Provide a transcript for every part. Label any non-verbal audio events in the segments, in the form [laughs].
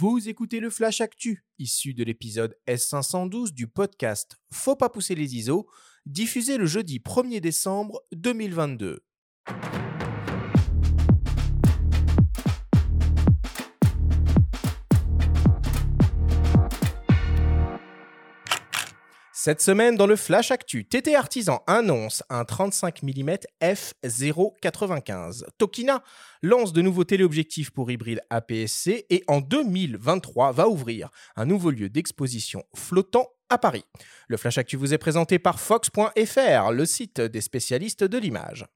Vous écoutez le Flash Actu, issu de l'épisode S512 du podcast Faut pas pousser les ISO, diffusé le jeudi 1er décembre 2022. Cette semaine, dans le Flash Actu, TT Artisan annonce un 35 mm f0.95. Tokina lance de nouveaux téléobjectifs pour hybride APS-C et en 2023 va ouvrir un nouveau lieu d'exposition flottant à Paris. Le Flash Actu vous est présenté par Fox.fr, le site des spécialistes de l'image.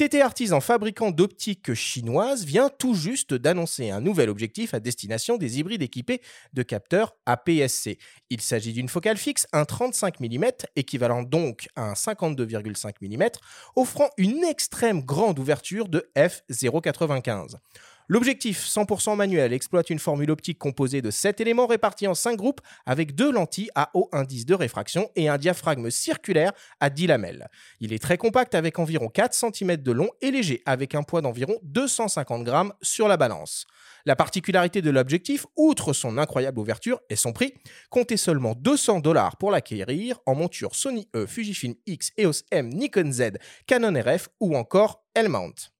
TT Artisan, fabricant d'optiques chinoises, vient tout juste d'annoncer un nouvel objectif à destination des hybrides équipés de capteurs APS-C. Il s'agit d'une focale fixe, un 35 mm, équivalent donc à un 52,5 mm, offrant une extrême grande ouverture de f0,95. L'objectif 100% manuel exploite une formule optique composée de 7 éléments répartis en 5 groupes avec deux lentilles à haut indice de réfraction et un diaphragme circulaire à 10 lamelles. Il est très compact avec environ 4 cm de long et léger avec un poids d'environ 250 grammes sur la balance. La particularité de l'objectif, outre son incroyable ouverture et son prix, comptez seulement 200 dollars pour l'acquérir en monture Sony E, Fujifilm X, EOS M, Nikon Z, Canon RF ou encore L-mount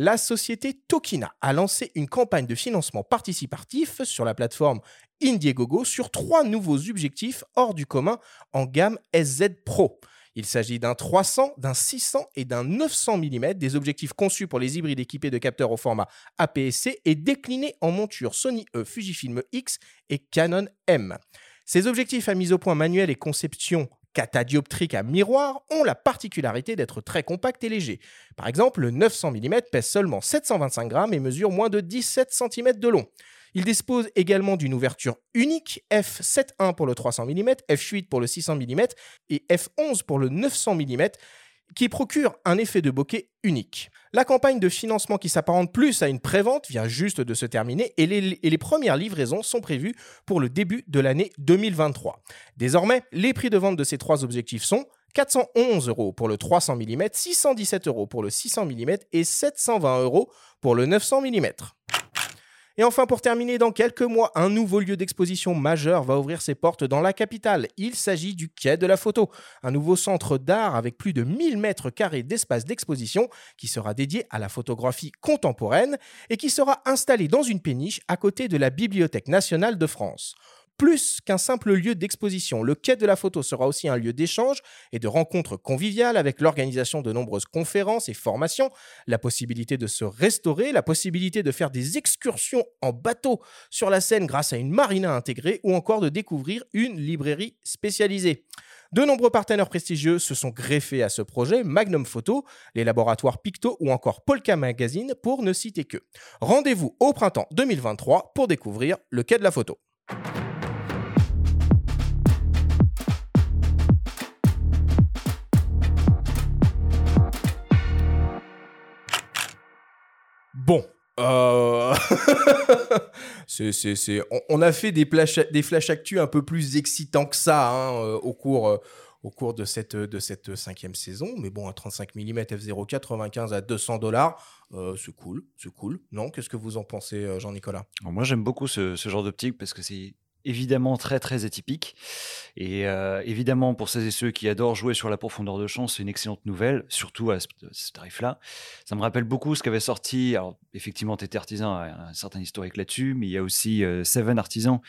la société Tokina a lancé une campagne de financement participatif sur la plateforme Indiegogo sur trois nouveaux objectifs hors du commun en gamme SZ Pro. Il s'agit d'un 300, d'un 600 et d'un 900 mm, des objectifs conçus pour les hybrides équipés de capteurs au format APS-C et déclinés en monture Sony E, Fujifilm X et Canon M. Ces objectifs à mise au point manuel et conception catadioptriques à miroir ont la particularité d'être très compacts et légers. Par exemple, le 900 mm pèse seulement 725 grammes et mesure moins de 17 cm de long. Il dispose également d'une ouverture unique f7.1 pour le 300 mm, f8 pour le 600 mm et f11 pour le 900 mm qui procure un effet de bokeh unique. La campagne de financement qui s'apparente plus à une prévente vient juste de se terminer et les, premières livraisons sont prévues pour le début de l'année 2023. Désormais, les prix de vente de ces trois objectifs sont 411 euros pour le 300 mm, 617 euros pour le 600 mm et 720 euros pour le 900 mm. Et enfin, pour terminer, dans quelques mois, un nouveau lieu d'exposition majeur va ouvrir ses portes dans la capitale. Il s'agit du Quai de la Photo, un nouveau centre d'art avec plus de 1000 mètres carrés d'espace d'exposition qui sera dédié à la photographie contemporaine et qui sera installé dans une péniche à côté de la Bibliothèque nationale de France plus qu'un simple lieu d'exposition. Le quai de la photo sera aussi un lieu d'échange et de rencontres conviviales avec l'organisation de nombreuses conférences et formations, la possibilité de se restaurer, la possibilité de faire des excursions en bateau sur la Seine grâce à une marina intégrée ou encore de découvrir une librairie spécialisée. De nombreux partenaires prestigieux se sont greffés à ce projet, Magnum Photo, les laboratoires Picto ou encore Polka Magazine pour ne citer que. Rendez-vous au printemps 2023 pour découvrir le quai de la photo. Bon. Euh, [laughs] on, a fait des, des flash actu un peu plus excitants que ça hein, euh, au cours, euh, au cours de, cette, de cette cinquième saison. Mais bon, un 35 mm f0.95 à 200 dollars, c'est cool, c'est cool. Non Qu'est-ce que vous en pensez, Jean-Nicolas? Moi, j'aime beaucoup ce, ce genre d'optique parce que c'est évidemment très très atypique. Et euh, évidemment, pour celles et ceux qui adorent jouer sur la profondeur de champ, c'est une excellente nouvelle, surtout à ce, tarif-là. Ça me rappelle beaucoup ce qu'avait sorti, alors effectivement, TT Artisan a un certain historique là-dessus, mais il y a aussi euh, Seven Artisan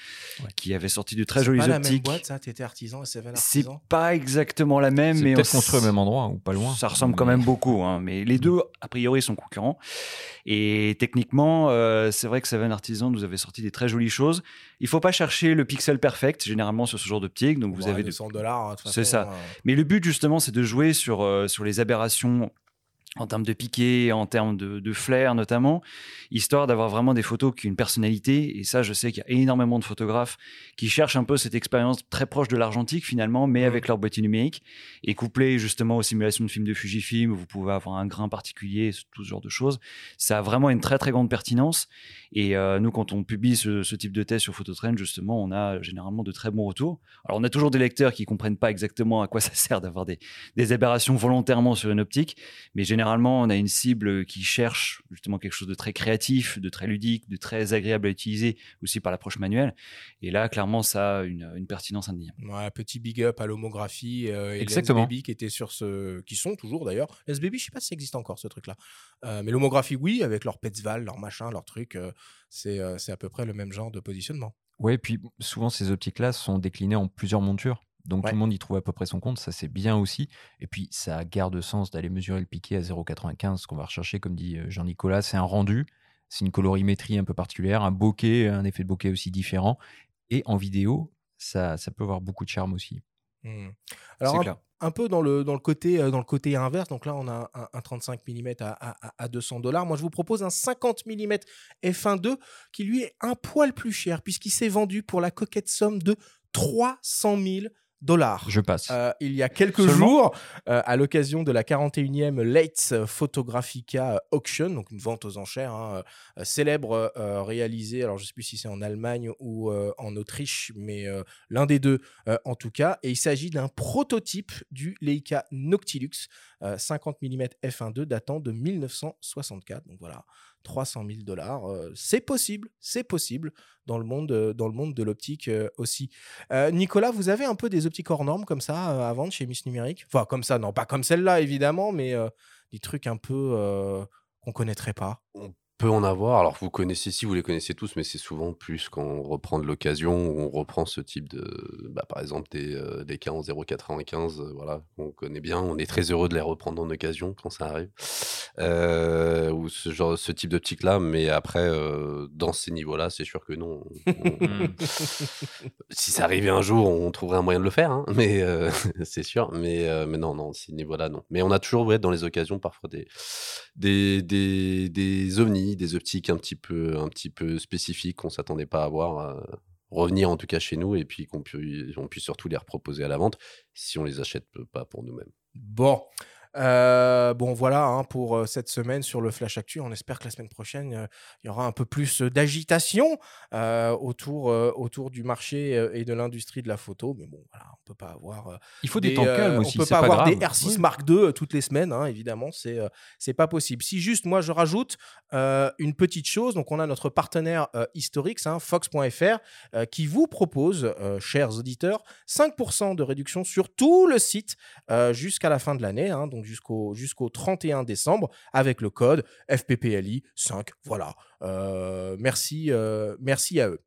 qui avait sorti de très jolies optiques. C'est pas la même boîte, ça, TT Artisan et Seven Artisan? C'est pas exactement la même, mais. peut-être construit au même endroit ou pas loin. Ça ressemble quand même beaucoup, hein, mais les deux, a priori, sont concurrents. Et techniquement, euh, c'est vrai que Seven Artisan nous avait sorti des très jolies choses. Il faut pas chercher le pixel perfect généralement sur ce genre d'optique. Donc vous avez 200 dollars. Hein, c'est ça. Euh. Mais le but justement, c'est de jouer sur euh, sur les aberrations en termes de piqué, en termes de, flair notamment, histoire d'avoir vraiment des photos qui ont une personnalité. Et ça, je sais qu'il y a énormément de photographes qui cherchent un peu cette expérience très proche de l'argentique finalement, mais avec leur boîtier numérique et couplé justement aux simulations de films de Fujifilm, où vous pouvez avoir un grain particulier, tout ce genre de choses. Ça a vraiment une très très grande pertinence. Et euh, nous, quand on publie ce, type de test sur Phototrend, justement, on a généralement de très bons retours. Alors, on a toujours des lecteurs qui comprennent pas exactement à quoi ça sert d'avoir des, des aberrations volontairement sur une optique, mais généralement généralement, on a une cible qui cherche justement quelque chose de très créatif, de très ludique, de très agréable à utiliser, aussi par l'approche manuelle. Et là, clairement, ça a une, pertinence indéniable. Ouais, petit big up à l'homographie euh, et Exactement. Baby qui étaient sur ce, qui sont toujours d'ailleurs. SBB, je sais pas si ça existe encore ce truc-là, euh, mais l'homographie, oui, avec leur Petzval, leur machin, leur truc, euh, c'est c'est à peu près le même genre de positionnement. Ouais, puis souvent ces optiques-là sont déclinées en plusieurs montures. Donc tout le monde y trouve à peu près son compte, ça c'est bien aussi. Et puis ça garde sens d'aller mesurer le piqué à 0,95, ce qu'on va rechercher, comme dit euh, Jean-Nicolas, c'est un rendu, c'est une colorimétrie un peu particulière, un bokeh, un effet de bokeh aussi différent. Et en vidéo, ça, ça peut avoir beaucoup de charme aussi. Mmh. Alors un, peu dans le, dans, le côté, euh, dans le côté inverse, donc là on a un, 35 mm à, à, 200 dollars. Moi je vous propose un 50 mm f1.2 qui lui est un poil plus cher puisqu'il s'est vendu pour la coquette somme de 300 000 dollars. Je passe. Euh, il y a quelques jours, euh, à l'occasion de la 41e Leitz Photographica Auction, donc une vente aux enchères hein, euh, célèbre réalisée, alors je ne sais plus si c'est en Allemagne ou en Autriche, mais l'un des deux en tout cas. Et il s'agit d'un prototype du Leica Noctilux 50 mm f1.2 datant de 1964. Donc voilà, 300 000 dollars. c'est possible, c'est possible dans le monde, dans le monde de l'optique aussi. Nicolas, vous avez un peu des optiques hors normes comme ça à vendre chez Miss Numérique? Enfin, comme ça, non, pas comme celle-là évidemment, mais des trucs un peu qu'on connaîtrait pas peut en avoir. Alors, vous connaissez, si vous les connaissez tous, mais c'est souvent plus quand on reprend de l'occasion, on reprend ce type de, bah, par exemple, des, euh, des cas en 0,95, euh, voilà, on connaît bien. On est très heureux de les reprendre en occasion quand ça arrive. Euh, ou ce genre, ce type d'optique-là, mais après, dans ces niveaux-là, c'est sûr que non. [laughs] si ça arrivait un jour, on trouverait un moyen de le faire, hein, mais [laughs] c'est sûr. Mais, mais non, non, ces niveaux-là, non. Mais on a toujours, ouais, dans les occasions, parfois des, des, des, des ovnis des optiques un petit peu, un petit peu spécifiques qu'on s'attendait pas à voir euh, revenir en tout cas chez nous et puis qu'on puisse, on puisse surtout les reproposer à la vente si on les achète pas pour nous-mêmes. Bon, euh, bon, voilà hein, pour euh, cette semaine sur le Flash Actu. On espère que la semaine prochaine, euh, il y aura un peu plus d'agitation autour, autour du marché et de l'industrie de la photo. Mais bon, voilà, peut pas avoir. il faut des, temps calmes aussi. On peut pas, avoir des R6 Mark II toutes les semaines, hein, évidemment. C'est c'est pas possible. Si juste, moi, je rajoute une petite chose. Donc, on a notre partenaire historique, hein, Fox.fr, qui vous propose, chers auditeurs, 5% de réduction sur tout le site jusqu'à la fin de l'année. donc, jusqu'au jusqu'au 31 décembre avec le code FPPLI 5. Voilà. Euh, merci, euh, merci à eux.